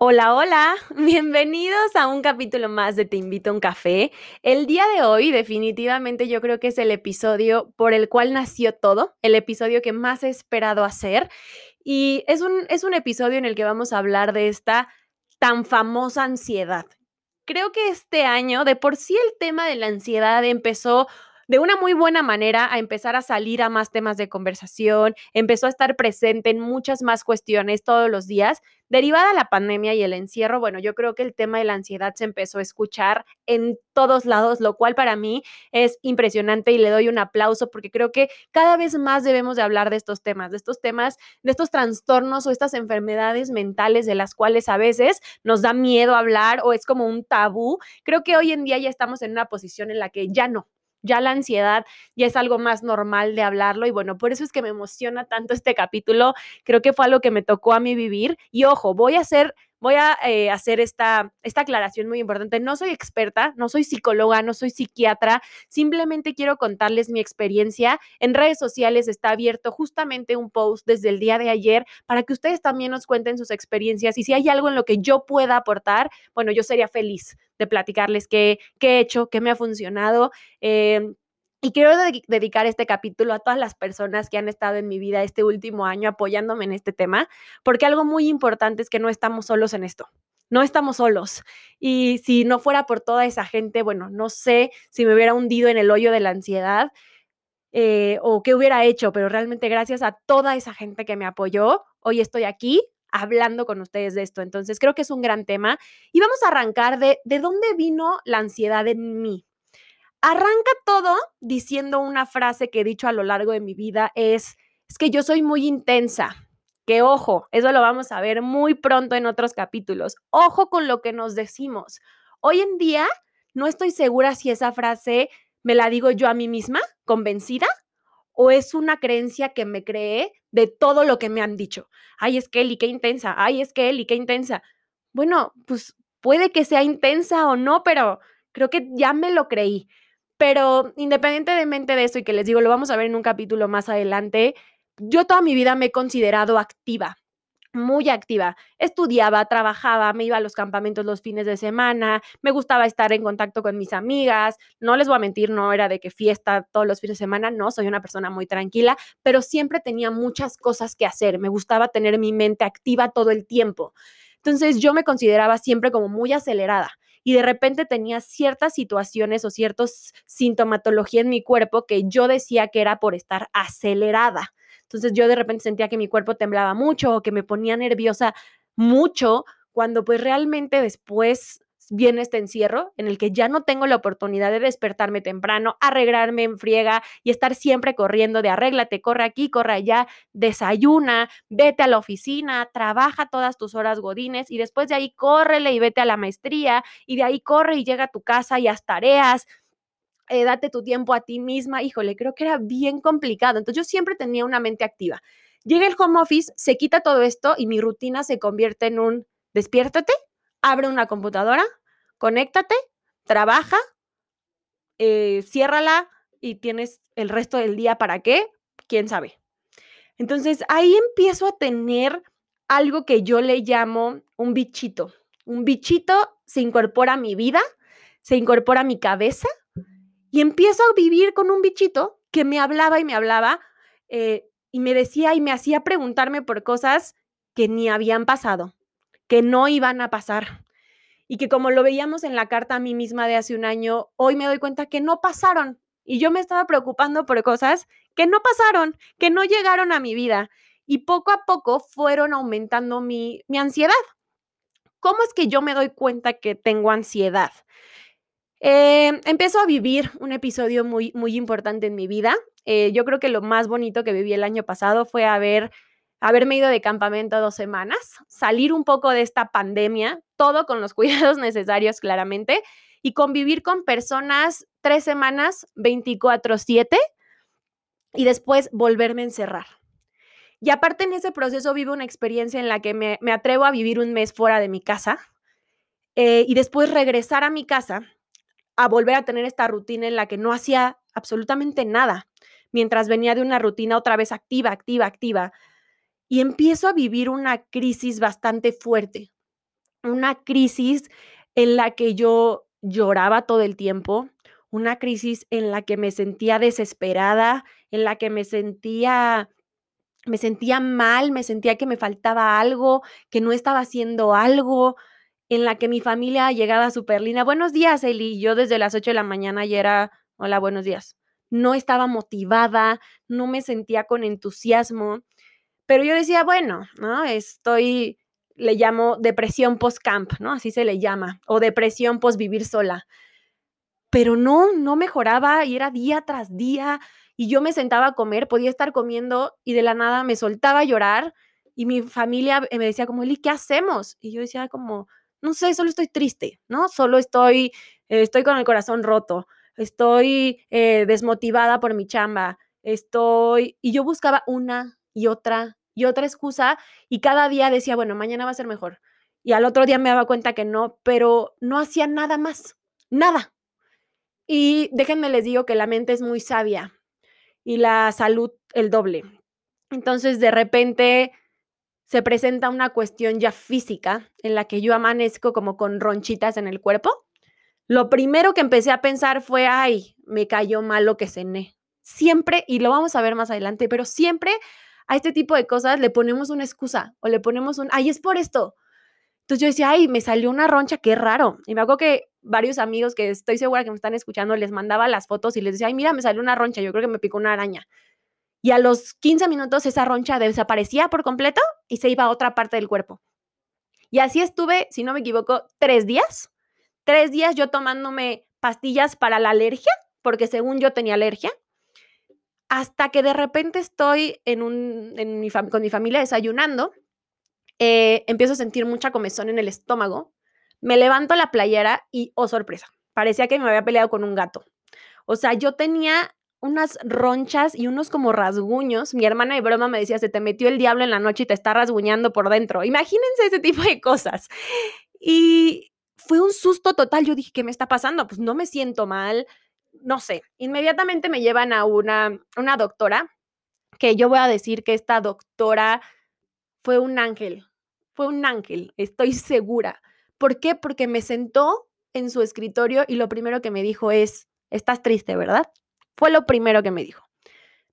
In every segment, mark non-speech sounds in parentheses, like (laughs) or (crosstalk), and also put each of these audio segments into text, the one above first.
Hola, hola, (laughs) bienvenidos a un capítulo más de Te invito a un café. El día de hoy definitivamente yo creo que es el episodio por el cual nació todo, el episodio que más he esperado hacer y es un, es un episodio en el que vamos a hablar de esta tan famosa ansiedad. Creo que este año, de por sí el tema de la ansiedad empezó de una muy buena manera a empezar a salir a más temas de conversación, empezó a estar presente en muchas más cuestiones todos los días. Derivada la pandemia y el encierro, bueno, yo creo que el tema de la ansiedad se empezó a escuchar en todos lados, lo cual para mí es impresionante y le doy un aplauso porque creo que cada vez más debemos de hablar de estos temas, de estos temas, de estos trastornos o estas enfermedades mentales de las cuales a veces nos da miedo hablar o es como un tabú. Creo que hoy en día ya estamos en una posición en la que ya no, ya la ansiedad ya es algo más normal de hablarlo y bueno, por eso es que me emociona tanto este capítulo, creo que fue algo que me tocó a mí vivir y ojo, voy a hacer voy a eh, hacer esta, esta aclaración muy importante. No soy experta, no soy psicóloga, no soy psiquiatra, simplemente quiero contarles mi experiencia. En redes sociales está abierto justamente un post desde el día de ayer para que ustedes también nos cuenten sus experiencias y si hay algo en lo que yo pueda aportar, bueno, yo sería feliz de platicarles qué, qué he hecho, qué me ha funcionado. Eh, y quiero dedicar este capítulo a todas las personas que han estado en mi vida este último año apoyándome en este tema, porque algo muy importante es que no estamos solos en esto. No estamos solos. Y si no fuera por toda esa gente, bueno, no sé si me hubiera hundido en el hoyo de la ansiedad eh, o qué hubiera hecho, pero realmente gracias a toda esa gente que me apoyó, hoy estoy aquí hablando con ustedes de esto. Entonces, creo que es un gran tema. Y vamos a arrancar de, de dónde vino la ansiedad en mí. Arranca todo diciendo una frase que he dicho a lo largo de mi vida, es, es que yo soy muy intensa. Que ojo, eso lo vamos a ver muy pronto en otros capítulos. Ojo con lo que nos decimos. Hoy en día no estoy segura si esa frase me la digo yo a mí misma, convencida, o es una creencia que me creé de todo lo que me han dicho. Ay, es que Eli, qué intensa. Ay, es que Eli, qué intensa. Bueno, pues puede que sea intensa o no, pero creo que ya me lo creí. Pero independientemente de eso y que les digo, lo vamos a ver en un capítulo más adelante, yo toda mi vida me he considerado activa, muy activa. Estudiaba, trabajaba, me iba a los campamentos los fines de semana, me gustaba estar en contacto con mis amigas. No les voy a mentir, no era de que fiesta todos los fines de semana, no, soy una persona muy tranquila, pero siempre tenía muchas cosas que hacer. Me gustaba tener mi mente activa todo el tiempo. Entonces yo me consideraba siempre como muy acelerada y de repente tenía ciertas situaciones o ciertas sintomatología en mi cuerpo que yo decía que era por estar acelerada. Entonces yo de repente sentía que mi cuerpo temblaba mucho o que me ponía nerviosa mucho, cuando pues realmente después viene este encierro en el que ya no tengo la oportunidad de despertarme temprano, arreglarme en friega y estar siempre corriendo de arréglate, corre aquí, corre allá, desayuna, vete a la oficina, trabaja todas tus horas godines y después de ahí córrele y vete a la maestría y de ahí corre y llega a tu casa y haz tareas. Eh, date tu tiempo a ti misma, híjole, creo que era bien complicado. Entonces yo siempre tenía una mente activa. Llega el home office, se quita todo esto y mi rutina se convierte en un despiértate, abre una computadora, conéctate, trabaja, eh, ciérrala y tienes el resto del día para qué, quién sabe. Entonces ahí empiezo a tener algo que yo le llamo un bichito. Un bichito se incorpora a mi vida, se incorpora a mi cabeza y empiezo a vivir con un bichito que me hablaba y me hablaba eh, y me decía y me hacía preguntarme por cosas que ni habían pasado, que no iban a pasar y que como lo veíamos en la carta a mí misma de hace un año, hoy me doy cuenta que no pasaron y yo me estaba preocupando por cosas que no pasaron, que no llegaron a mi vida y poco a poco fueron aumentando mi, mi ansiedad. ¿Cómo es que yo me doy cuenta que tengo ansiedad? Eh, empiezo a vivir un episodio muy, muy importante en mi vida. Eh, yo creo que lo más bonito que viví el año pasado fue haber haberme ido de campamento dos semanas, salir un poco de esta pandemia, todo con los (laughs) cuidados necesarios claramente, y convivir con personas tres semanas, 24/7, y después volverme a encerrar. Y aparte en ese proceso vivo una experiencia en la que me, atrevo a vivir un mes fuera de mi casa eh, y después regresar a mi casa a volver a tener esta rutina en la que no hacía absolutamente nada, mientras venía de una rutina otra vez activa, activa, activa, y empiezo a vivir una crisis bastante fuerte. una crisis en la que yo lloraba todo el tiempo, una crisis en la que me sentía desesperada, en la que me sentía me sentía mal, me sentía que me faltaba algo, que no estaba haciendo algo, en la que mi familia llegaba súper linda. Buenos días, Eli. Yo desde las 8 de la mañana ya era, hola, buenos días. No estaba motivada, no me sentía con entusiasmo, pero yo decía, bueno, ¿no? Estoy, le llamo depresión post-camp, ¿no? Así se le llama, o depresión post-vivir sola. Pero no, no mejoraba y era día tras día y yo me sentaba a comer, podía estar comiendo y de la nada me soltaba a llorar y mi familia me decía como, Eli, ¿qué hacemos? Y yo decía como, no sé, solo estoy triste, ¿no? Solo estoy, estoy con el corazón roto, estoy eh, desmotivada por mi chamba, estoy, y yo buscaba una y otra y otra excusa y cada día decía, bueno, mañana va a ser mejor. Y al otro día me daba cuenta que no, pero no hacía nada más, nada. Y déjenme les digo que la mente es muy sabia y la salud el doble. Entonces, de repente se presenta una cuestión ya física en la que yo amanezco como con ronchitas en el cuerpo. Lo primero que empecé a pensar fue, ay, me cayó mal lo que cené. Siempre, y lo vamos a ver más adelante, pero siempre a este tipo de cosas le ponemos una excusa o le ponemos un, ay, es por esto. Entonces yo decía, ay, me salió una roncha, qué raro. Y me acuerdo que varios amigos que estoy segura que me están escuchando les mandaba las fotos y les decía, ay, mira, me salió una roncha, yo creo que me picó una araña. Y a los 15 minutos esa roncha desaparecía por completo y se iba a otra parte del cuerpo. Y así estuve, si no me equivoco, tres días. Tres días yo tomándome pastillas para la alergia, porque según yo tenía alergia, hasta que de repente estoy en un, con mi familia desayunando, eh, empiezo a sentir mucha comezón en el estómago, me levanto la playera y, oh sorpresa, parecía que me había peleado con un gato. O sea, yo tenía unas ronchas y unos como rasguños. Mi hermana de broma me decía, se te metió el diablo en la noche y te está rasguñando por dentro. Imagínense ese tipo de cosas. Y fue un susto total. Yo dije, ¿qué me está pasando? Pues no me siento mal. No sé. Inmediatamente me llevan a una, una doctora, que yo voy a decir que esta doctora fue un ángel. Fue un ángel, estoy (laughs) segura. ¿Por qué? Porque me sentó en su escritorio y lo primero que me dijo es, estás triste, ¿verdad? Fue lo primero que me dijo.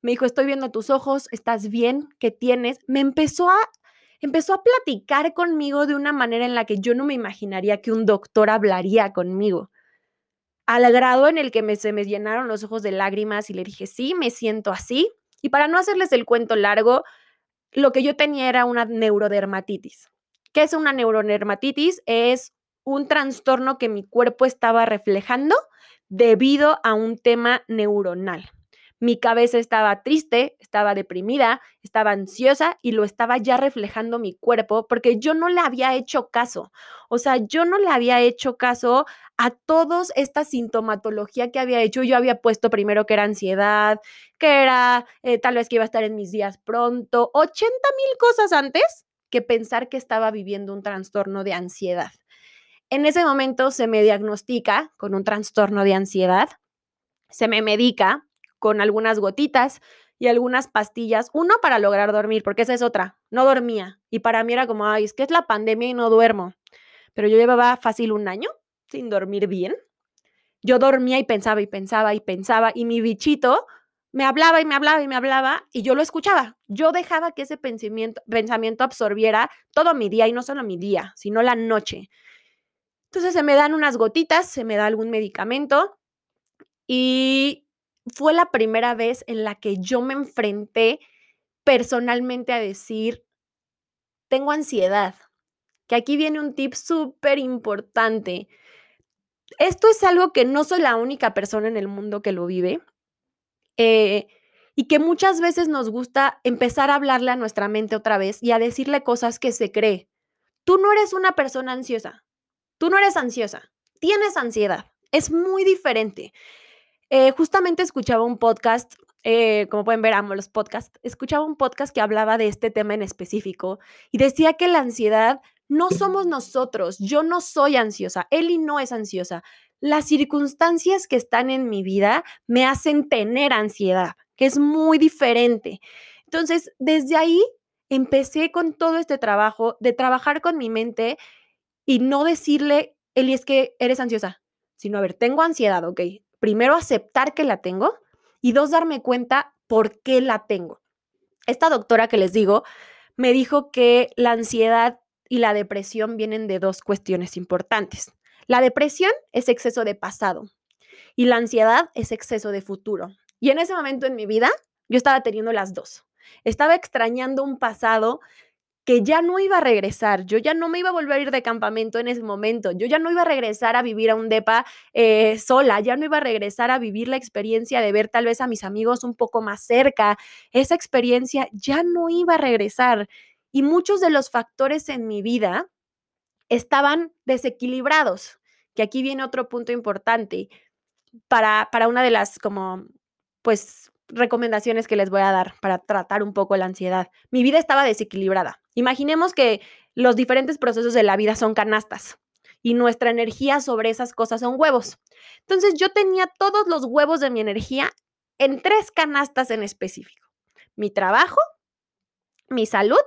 Me dijo, estoy viendo tus ojos, estás bien, ¿qué tienes? Me empezó a, empezó a platicar conmigo de una manera en la que yo no me imaginaría que un doctor hablaría conmigo. Al grado en el que me, se me llenaron los ojos de lágrimas y le dije, sí, me siento así. Y para no hacerles el cuento largo, lo que yo tenía era una neurodermatitis. ¿Qué es una neurodermatitis? Es un trastorno que mi cuerpo estaba reflejando debido a un tema neuronal. Mi cabeza estaba triste, estaba deprimida, estaba ansiosa y lo estaba ya reflejando mi cuerpo porque yo no le había hecho caso. O sea, yo no le había hecho caso a toda esta sintomatología que había hecho. Yo había puesto primero que era ansiedad, que era eh, tal vez que iba a estar en mis días pronto, 80 mil cosas antes que pensar que estaba viviendo un trastorno de ansiedad. En ese momento se me diagnostica con un trastorno de ansiedad, se me medica con algunas gotitas y algunas pastillas, uno para lograr dormir, porque esa es otra, no dormía. Y para mí era como, ay, es que es la pandemia y no duermo. Pero yo llevaba fácil un año sin dormir bien. Yo dormía y pensaba y pensaba y pensaba y mi bichito me hablaba y me hablaba y me hablaba y yo lo escuchaba. Yo dejaba que ese pensamiento, pensamiento absorbiera todo mi día y no solo mi día, sino la noche. Entonces se me dan unas gotitas, se me da algún medicamento y fue la primera vez en la que yo me enfrenté personalmente a decir, tengo ansiedad, que aquí viene un tip súper importante. Esto es algo que no soy la única persona en el mundo que lo vive eh, y que muchas veces nos gusta empezar a hablarle a nuestra mente otra vez y a decirle cosas que se cree. Tú no eres una persona ansiosa. Tú no eres ansiosa, tienes ansiedad. Es muy diferente. Eh, justamente escuchaba un podcast, eh, como pueden ver, amo los podcasts. Escuchaba un podcast que hablaba de este tema en específico y decía que la ansiedad no somos nosotros. Yo no soy ansiosa. Eli no es ansiosa. Las circunstancias que están en mi vida me hacen tener ansiedad, que es muy diferente. Entonces, desde ahí empecé con todo este trabajo de trabajar con mi mente y no decirle, Eli, es que eres ansiosa, sino, a ver, tengo ansiedad, ok. Primero aceptar que la tengo y dos, darme cuenta por qué la tengo. Esta doctora que les digo me dijo que la ansiedad y la depresión vienen de dos cuestiones importantes. La depresión es exceso de pasado y la ansiedad es exceso de futuro. Y en ese momento en mi vida yo estaba teniendo las dos. Estaba extrañando un pasado que ya no iba a regresar, yo ya no me iba a volver a ir de campamento en ese momento, yo ya no iba a regresar a vivir a un DEPA eh, sola, ya no iba a regresar a vivir la experiencia de ver tal vez a mis amigos un poco más cerca, esa experiencia ya no iba a regresar. Y muchos de los factores en mi vida estaban desequilibrados, que aquí viene otro punto importante para, para una de las como, pues, recomendaciones que les voy a dar para tratar un poco la ansiedad. Mi vida estaba desequilibrada. Imaginemos que los diferentes procesos de la vida son canastas y nuestra energía sobre esas cosas son huevos. Entonces yo tenía todos los huevos de mi energía en tres canastas en específico. Mi trabajo, mi salud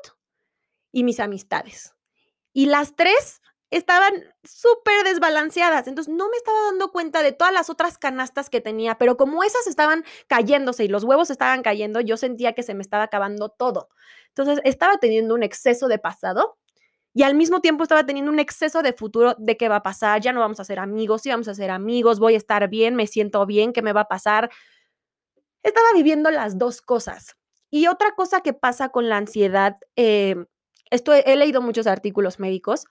y mis amistades. Y las tres estaban súper desbalanceadas. Entonces no me estaba dando cuenta de todas las otras canastas que tenía, pero como esas estaban cayéndose y los huevos estaban cayendo, yo sentía que se me estaba acabando todo. Entonces estaba teniendo un exceso de pasado y al mismo tiempo estaba teniendo un exceso de futuro de qué va a pasar, ya no vamos a ser amigos, sí vamos a ser amigos, voy a estar bien, me siento bien, qué me va a pasar. Estaba viviendo las dos cosas. Y otra cosa que pasa con la ansiedad, eh, esto he leído muchos artículos médicos,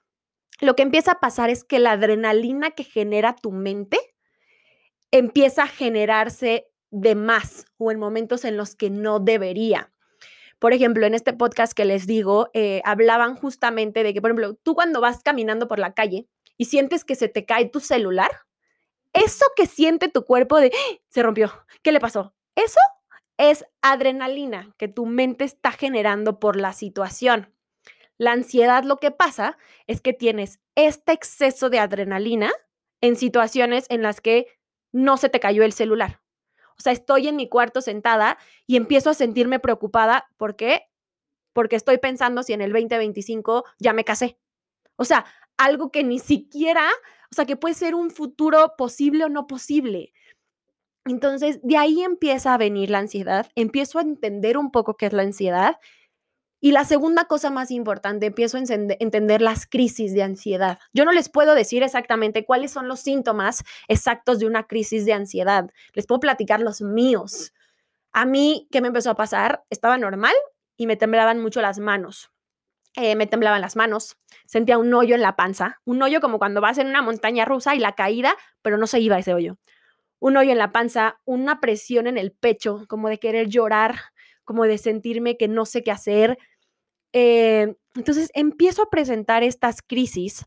lo que empieza a pasar es que la adrenalina que genera tu mente empieza a generarse de más o en momentos en los que no debería. Por ejemplo, en este podcast que les digo, eh, hablaban justamente de que, por ejemplo, tú cuando vas caminando por la calle y sientes que se te cae tu celular, eso que siente tu cuerpo de, ¡Ah! se rompió, ¿qué le pasó? Eso es adrenalina que tu mente está generando por la situación. La ansiedad lo que pasa es que tienes este exceso de adrenalina en situaciones en las que no se te cayó el celular. O sea, estoy en mi cuarto sentada y empiezo a sentirme preocupada. ¿Por qué? Porque estoy pensando si en el 2025 ya me casé. O sea, algo que ni siquiera, o sea, que puede ser un futuro posible o no posible. Entonces, de ahí empieza a venir la ansiedad, empiezo a entender un poco qué es la ansiedad y la segunda cosa más importante, empiezo a entender las crisis de ansiedad. Yo no les puedo decir exactamente cuáles son los síntomas exactos de una crisis de ansiedad. Les puedo platicar los míos. A mí, ¿qué me empezó a pasar? Estaba normal y me temblaban mucho las manos. Eh, me temblaban las manos, sentía un hoyo en la panza, un hoyo como cuando vas en una montaña rusa y la caída, pero no se iba ese hoyo. Un hoyo en la panza, una presión en el pecho, como de querer llorar, como de sentirme que no sé qué hacer. Eh, entonces empiezo a presentar estas crisis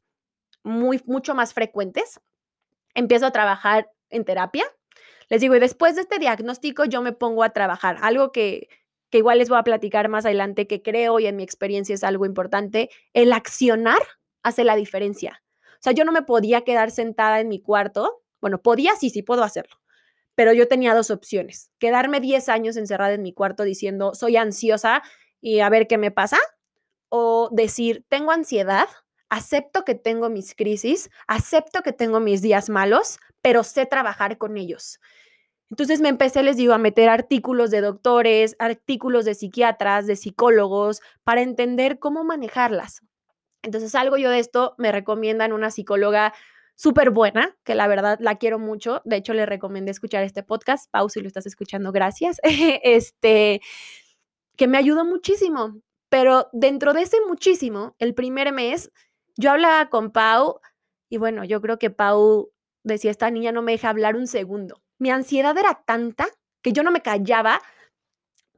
muy, mucho más frecuentes. Empiezo a trabajar en terapia. Les digo, y después de este diagnóstico yo me pongo a trabajar. Algo que, que igual les voy a platicar más adelante, que creo y en mi experiencia es algo importante. El accionar hace la diferencia. O sea, yo no me podía quedar sentada en mi cuarto. Bueno, podía, sí, sí puedo hacerlo pero yo tenía dos opciones, quedarme 10 años encerrada en mi cuarto diciendo, soy ansiosa y a ver qué me pasa, o decir, tengo ansiedad, acepto que tengo mis crisis, acepto que tengo mis días malos, pero sé trabajar con ellos. Entonces me empecé, les digo, a meter artículos de doctores, artículos de psiquiatras, de psicólogos, para entender cómo manejarlas. Entonces algo yo de esto me recomiendan una psicóloga súper buena, que la verdad la quiero mucho. De hecho, le recomendé escuchar este podcast. Pau, si lo estás escuchando, gracias. (laughs) este, que me ayudó muchísimo. Pero dentro de ese muchísimo, el primer mes, yo hablaba con Pau y bueno, yo creo que Pau decía, esta niña no me deja hablar un segundo. Mi ansiedad era tanta que yo no me callaba,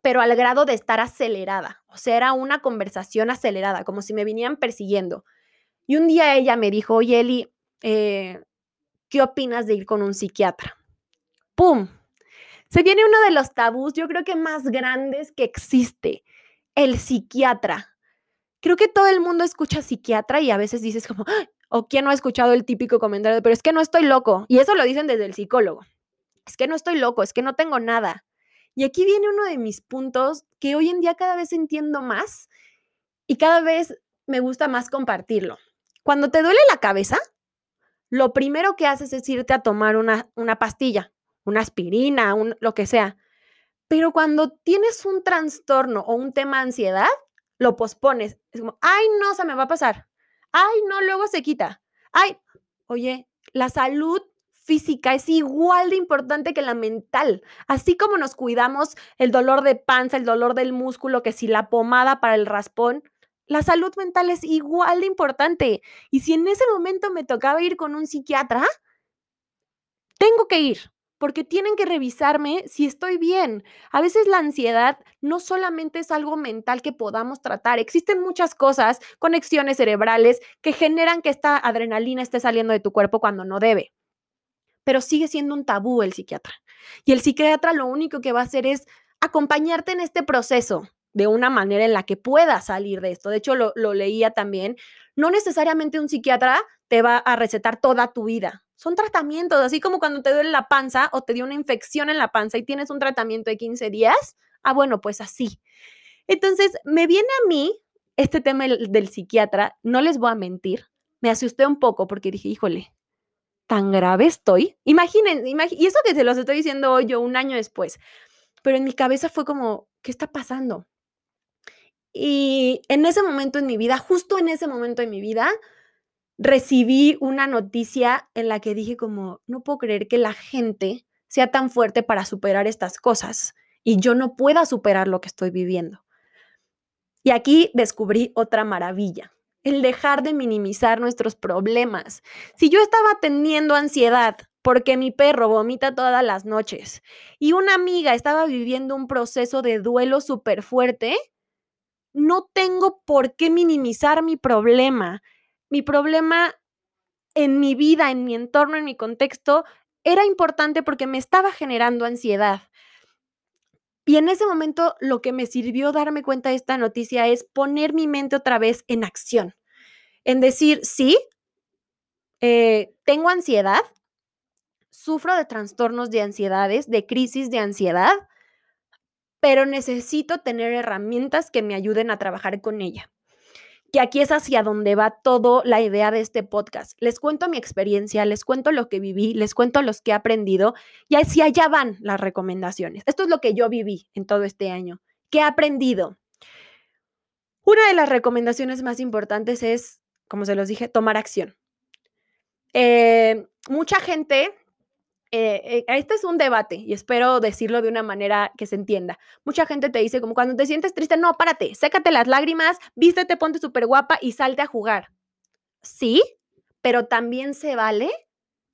pero al grado de estar acelerada. O sea, era una conversación acelerada, como si me vinieran persiguiendo. Y un día ella me dijo, oye, Eli, eh, ¿qué opinas de ir con un psiquiatra? ¡Pum! Se viene uno de los tabús, yo creo que más grandes que existe, el psiquiatra. Creo que todo el mundo escucha psiquiatra y a veces dices como, o quién no ha escuchado el típico comentario, pero es que no estoy loco. Y eso lo dicen desde el psicólogo. Es que no estoy loco, es que no tengo nada. Y aquí viene uno de mis puntos que hoy en día cada vez entiendo más y cada vez me gusta más compartirlo. Cuando te duele la cabeza, lo primero que haces es irte a tomar una, una pastilla, una aspirina, un, lo que sea. Pero cuando tienes un trastorno o un tema de ansiedad, lo pospones. Es como, ay, no, se me va a pasar. Ay, no, luego se quita. Ay, oye, la salud física es igual de importante que la mental. Así como nos cuidamos el dolor de panza, el dolor del músculo, que si la pomada para el raspón, la salud mental es igual de importante. Y si en ese momento me tocaba ir con un psiquiatra, tengo que ir porque tienen que revisarme si estoy bien. A veces la ansiedad no solamente es algo mental que podamos tratar, existen muchas cosas, conexiones cerebrales que generan que esta adrenalina esté saliendo de tu cuerpo cuando no debe. Pero sigue siendo un tabú el psiquiatra. Y el psiquiatra lo único que va a hacer es acompañarte en este proceso de una manera en la que puedas salir de esto. De hecho, lo, lo leía también. No necesariamente un psiquiatra te va a recetar toda tu vida son tratamientos, así como cuando te duele la panza o te dio una infección en la panza y tienes un tratamiento de 15 días. Ah, bueno, pues así. Entonces, me viene a mí este tema del, psiquiatra, no les voy a mentir, me asusté un poco porque dije, híjole, tan grave estoy. Imaginen, y eso que se los estoy diciendo hoy yo un año después, pero en mi cabeza fue como, ¿qué está pasando? Y en ese momento en mi vida, justo en ese momento en mi vida, recibí una noticia en la que dije como, no puedo creer que la gente sea tan fuerte para superar estas cosas y yo no pueda superar lo que estoy viviendo. Y aquí descubrí otra maravilla, el dejar de minimizar nuestros problemas. Si yo estaba teniendo ansiedad porque mi perro vomita todas las noches y una amiga estaba viviendo un proceso de duelo súper fuerte, no tengo por qué minimizar mi problema mi problema en mi vida, en mi entorno, en mi contexto, era importante porque me estaba generando ansiedad. Y en ese momento lo que me sirvió darme cuenta de esta noticia es poner mi mente otra vez en acción, en decir, sí, eh, tengo ansiedad, sufro de trastornos de ansiedades, de crisis de ansiedad, pero necesito tener herramientas que me ayuden a trabajar con ella que aquí es hacia donde va toda la idea de este podcast. Les cuento mi experiencia, les cuento lo que viví, les cuento los que he aprendido y hacia allá van las recomendaciones. Esto es lo que yo viví en todo este año. ¿Qué he aprendido? Una de las recomendaciones más importantes es, como se los dije, tomar acción. Eh, mucha gente eh, eh, este es un debate y espero decirlo de una manera que se entienda. Mucha gente te dice como cuando te sientes triste, no, párate, sécate las lágrimas, vístete, ponte súper guapa y salte a jugar. Sí, pero también se vale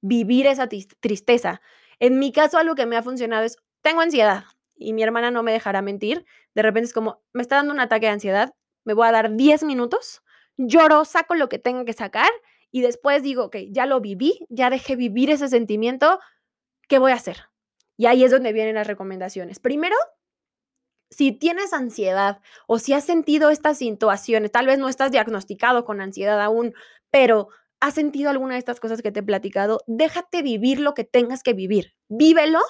vivir esa tristeza. En mi caso, algo que me ha funcionado es, tengo ansiedad y mi hermana no me dejará mentir. De repente es como, me está dando un ataque de ansiedad, me voy a dar 10 minutos, lloro, saco lo que tenga que sacar y después digo, ok, ya lo viví, ya dejé vivir ese sentimiento, ¿qué voy a hacer? Y ahí es donde vienen las recomendaciones. Primero, si tienes ansiedad o si has sentido estas situaciones, tal vez no estás diagnosticado con ansiedad aún, pero has sentido alguna de estas cosas que te he platicado, déjate vivir lo que tengas que vivir. Vívelo,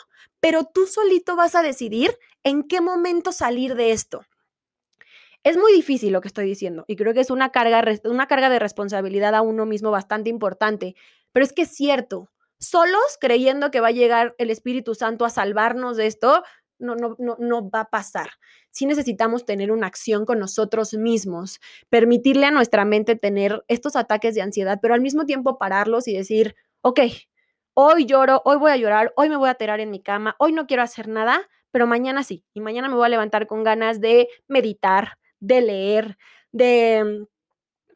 pero tú solito vas a decidir en qué momento salir de esto. Es muy difícil lo que estoy diciendo y creo que es una carga, una carga de responsabilidad a uno mismo bastante importante, pero es que es cierto, solos creyendo que va a llegar el Espíritu Santo a salvarnos de esto, no, no, no, no va a pasar. Sí necesitamos tener una acción con nosotros mismos, permitirle a nuestra mente tener estos ataques de ansiedad, pero al mismo tiempo pararlos y decir, ok, hoy lloro, hoy voy a llorar, hoy me voy a tirar en mi cama, hoy no quiero hacer nada, pero mañana sí, y mañana me voy a levantar con ganas de meditar, de leer, de,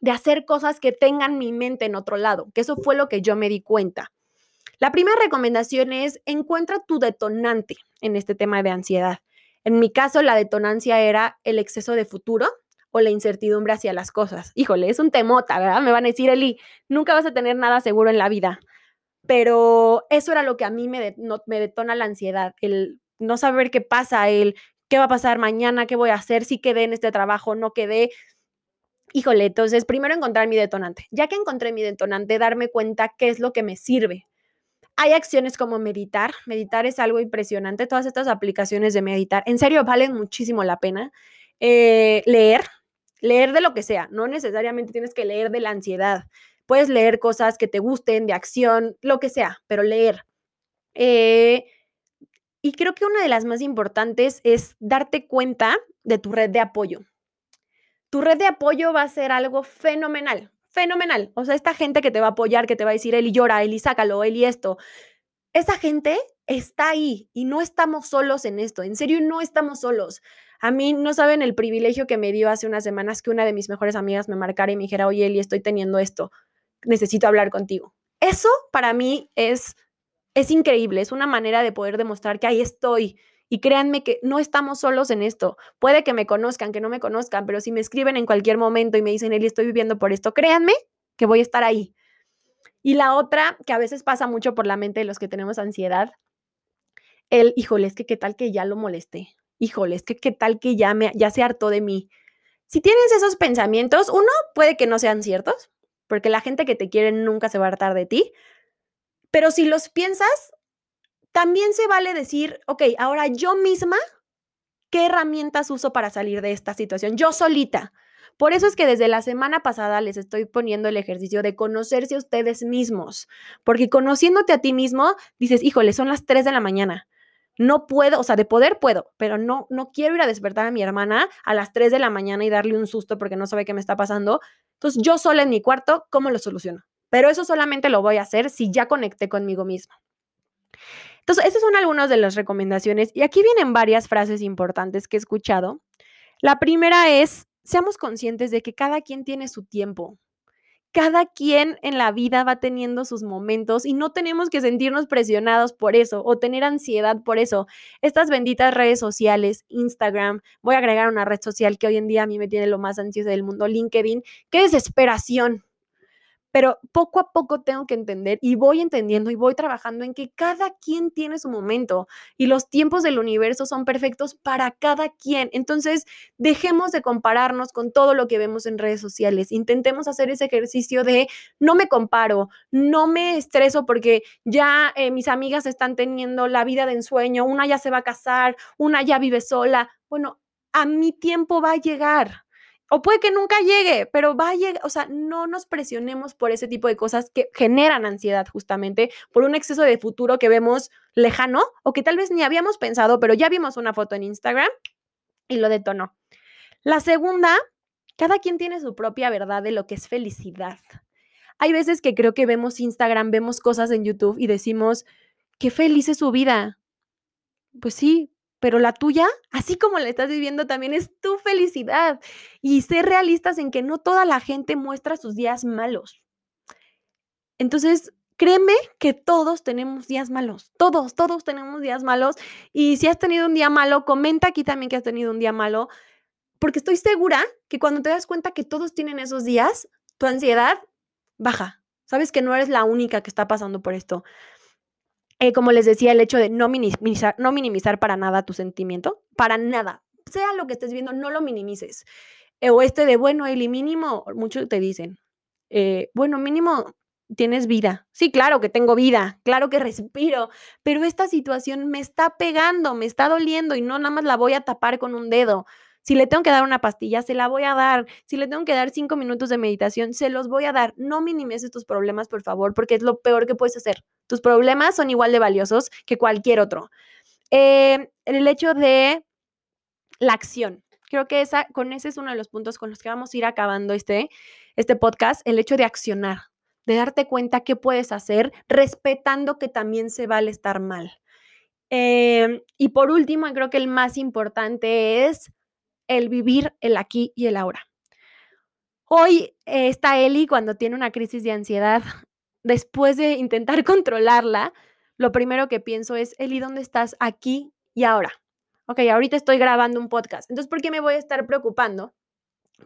de hacer cosas que tengan mi mente en otro lado, que eso fue lo que yo me di cuenta. La primera recomendación es encuentra tu detonante en este tema de ansiedad. En mi caso, la detonancia era el exceso de futuro o la incertidumbre hacia las cosas. Híjole, es un temota, ¿verdad? Me van a decir, Eli, nunca vas a tener nada seguro en la vida. Pero eso era lo que a mí me, me detona la ansiedad, el no saber qué pasa, el qué va a pasar mañana, qué voy a hacer, si quedé en este trabajo, no quedé. Híjole, entonces primero encontrar mi detonante. Ya que encontré mi detonante, darme cuenta qué es lo que me sirve, hay acciones como meditar. Meditar es algo impresionante. Todas estas aplicaciones de meditar, en serio, valen muchísimo la pena. Eh, leer, leer de lo que sea. No necesariamente tienes que leer de la ansiedad. puedes leer cosas que te gusten, de acción, lo que sea, pero leer. Eh, y creo que una de las más importantes es darte cuenta de tu red de apoyo. Tu red de apoyo va a ser algo fenomenal, fenomenal. O sea, esta gente que te va a apoyar, que te va a decir, Eli llora, Eli sácalo, Eli esto. Esa gente está ahí y no estamos solos en esto. En serio, no estamos solos. A mí no saben el privilegio que me dio hace unas semanas que una de mis mejores amigas me marcara y me dijera, oye, Eli, estoy teniendo esto. Necesito hablar contigo. Eso para mí es, es increíble. Es una manera de poder demostrar que ahí estoy. Y créanme que no estamos solos en esto. Puede que me conozcan, que no me conozcan, pero si me escriben en cualquier momento y me dicen, Eli, estoy viviendo por esto, créanme que voy a estar ahí. Y la otra, que a veces pasa mucho por la mente de los que tenemos ansiedad, el, híjole, es que qué tal que ya lo molesté. Híjole, es que qué tal que ya, me, ya se hartó de mí. Si tienes esos pensamientos, uno, puede que no sean ciertos, porque la gente que te quiere nunca se va a hartar de ti. Pero si los piensas, también se vale decir, ok, ahora yo misma, ¿qué herramientas uso para salir de esta situación? Yo solita. Por eso es que desde la semana pasada les estoy poniendo el ejercicio de conocerse a ustedes mismos, porque conociéndote a ti mismo, dices, híjole, son las 3 de la mañana. No puedo, o sea, de poder puedo, pero no, no quiero ir a despertar a mi hermana a las 3 de la mañana y darle un susto porque no sabe qué me está pasando. Entonces, yo sola en mi cuarto, ¿cómo lo soluciono? Pero eso solamente lo voy a hacer si ya conecté conmigo misma. Entonces, esas son algunas de las recomendaciones. Y aquí vienen varias frases importantes que he escuchado. La primera es, seamos conscientes de que cada quien tiene su tiempo. Cada quien en la vida va teniendo sus momentos y no tenemos que sentirnos presionados por eso o tener ansiedad por eso. Estas benditas redes sociales, Instagram, voy a agregar una red social que hoy en día a mí me tiene lo más ansioso del mundo, LinkedIn. ¡Qué desesperación! Pero poco a poco tengo que entender y voy entendiendo y voy trabajando en que cada quien tiene su momento y los tiempos del universo son perfectos para cada quien. Entonces, dejemos de compararnos con todo lo que vemos en redes sociales. Intentemos hacer ese ejercicio de no me comparo, no me estreso porque ya eh, mis amigas están teniendo la vida de ensueño, una ya se va a casar, una ya vive sola. Bueno, a mi tiempo va a llegar o puede que nunca llegue, pero va a llegar, o sea, no nos presionemos por ese tipo de cosas que generan ansiedad justamente, por un exceso de futuro que vemos lejano o que tal vez ni habíamos pensado, pero ya vimos una foto en Instagram y lo detonó. La segunda, cada quien tiene su propia verdad de lo que es felicidad. Hay veces que creo que vemos Instagram, vemos cosas en YouTube y decimos, qué feliz es su vida. Pues sí, pero la tuya, así como la estás viviendo, también es tu felicidad. Y ser realistas en que no toda la gente muestra sus días malos. Entonces, créeme que todos tenemos días malos. Todos, todos tenemos días malos. Y si has tenido un día malo, comenta aquí también que has tenido un día malo, porque estoy segura que cuando te das cuenta que todos tienen esos días, tu ansiedad baja. Sabes que no eres la única que está pasando por esto. Eh, como les decía, el hecho de no minimizar, no minimizar para nada tu sentimiento, para nada. Sea lo que estés viendo, no lo minimices. Eh, o este de, bueno, el mínimo, muchos te dicen, eh, bueno, mínimo tienes vida. Sí, claro que tengo vida, claro que (laughs) respiro, pero esta situación me está pegando, me está doliendo y no nada más la voy a tapar con un dedo. Si le tengo que dar una pastilla, se la voy a dar. Si le tengo que dar cinco minutos de meditación, se los voy a dar. No minimices tus problemas, por favor, porque es lo peor que puedes hacer. Tus problemas son igual de valiosos que cualquier otro. Eh, el hecho de la acción. Creo que esa, con ese es uno de los puntos con los que vamos a ir acabando este, este podcast, el hecho de accionar, de darte cuenta qué puedes hacer, respetando que también se vale estar mal. Eh, y por último, creo que el más importante es el vivir el aquí y el ahora. Hoy eh, está Eli cuando tiene una crisis de ansiedad, (laughs) después de intentar (laughs) controlarla, lo primero que pienso es, Eli, ¿dónde estás aquí y ahora? Ok, ahorita estoy grabando un podcast. Entonces, ¿por qué me voy a estar preocupando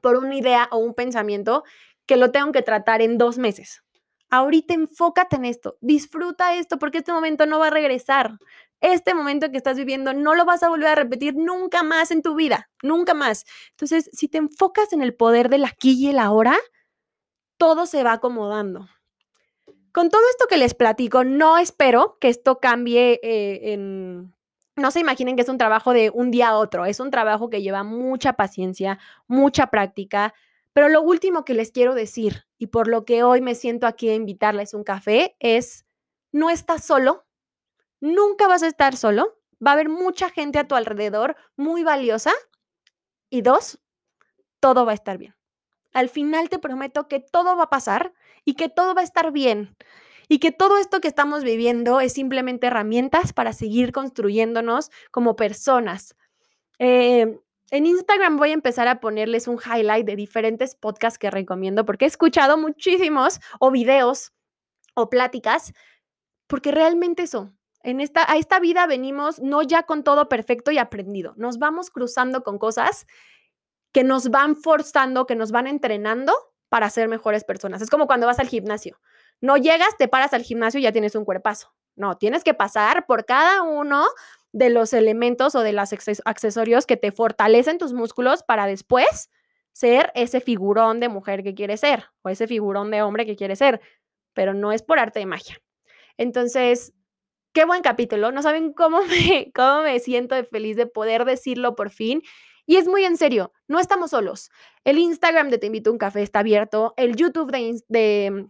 por una idea o un pensamiento que lo tengo que tratar en dos meses? Ahorita enfócate en esto, disfruta esto porque este momento no va a regresar. Este momento que estás viviendo no lo vas a volver a repetir nunca más en tu vida, nunca más. Entonces, si te enfocas en el poder del aquí y el ahora, todo se va acomodando. Con todo esto que les platico, no espero que esto cambie eh, en... No se imaginen que es un trabajo de un día a otro, es un trabajo que lleva mucha paciencia, mucha práctica, Pero lo último que les quiero decir y por lo que hoy me siento aquí a invitarles un café es, no estás solo, nunca vas a estar solo, va a haber mucha gente a tu alrededor muy valiosa. Y dos, todo va a estar bien. Al final te prometo que todo va a pasar y que todo va a estar bien. Y que todo esto que estamos viviendo es simplemente herramientas para seguir construyéndonos como personas. Eh, en Instagram voy a empezar a ponerles un highlight de diferentes podcasts que recomiendo porque he escuchado muchísimos o videos o pláticas porque realmente eso, en esta, a esta vida venimos no ya con todo perfecto y aprendido, nos vamos cruzando con cosas que nos van forzando, que nos van entrenando para ser mejores personas. Es como cuando vas al gimnasio. No llegas, te paras al gimnasio y ya tienes un cuerpazo. No, tienes que pasar por cada uno de los elementos o de los accesorios que te fortalecen tus músculos para después ser ese figurón de mujer que quieres ser o ese figurón de hombre que quieres ser, pero no es por arte de magia. Entonces, qué buen capítulo. No saben cómo (laughs) me, cómo me siento de feliz de poder decirlo por fin. Y es muy en serio, no estamos solos. El Instagram de Te Invito a un Café está abierto, el YouTube de, de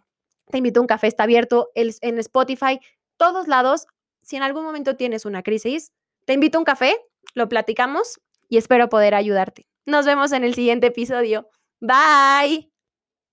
Te Invito a un Café está abierto, el, en Spotify, todos lados. Si en algún momento tienes una crisis, te invito a un café, lo platicamos y espero poder ayudarte. Nos vemos en el siguiente episodio. Bye.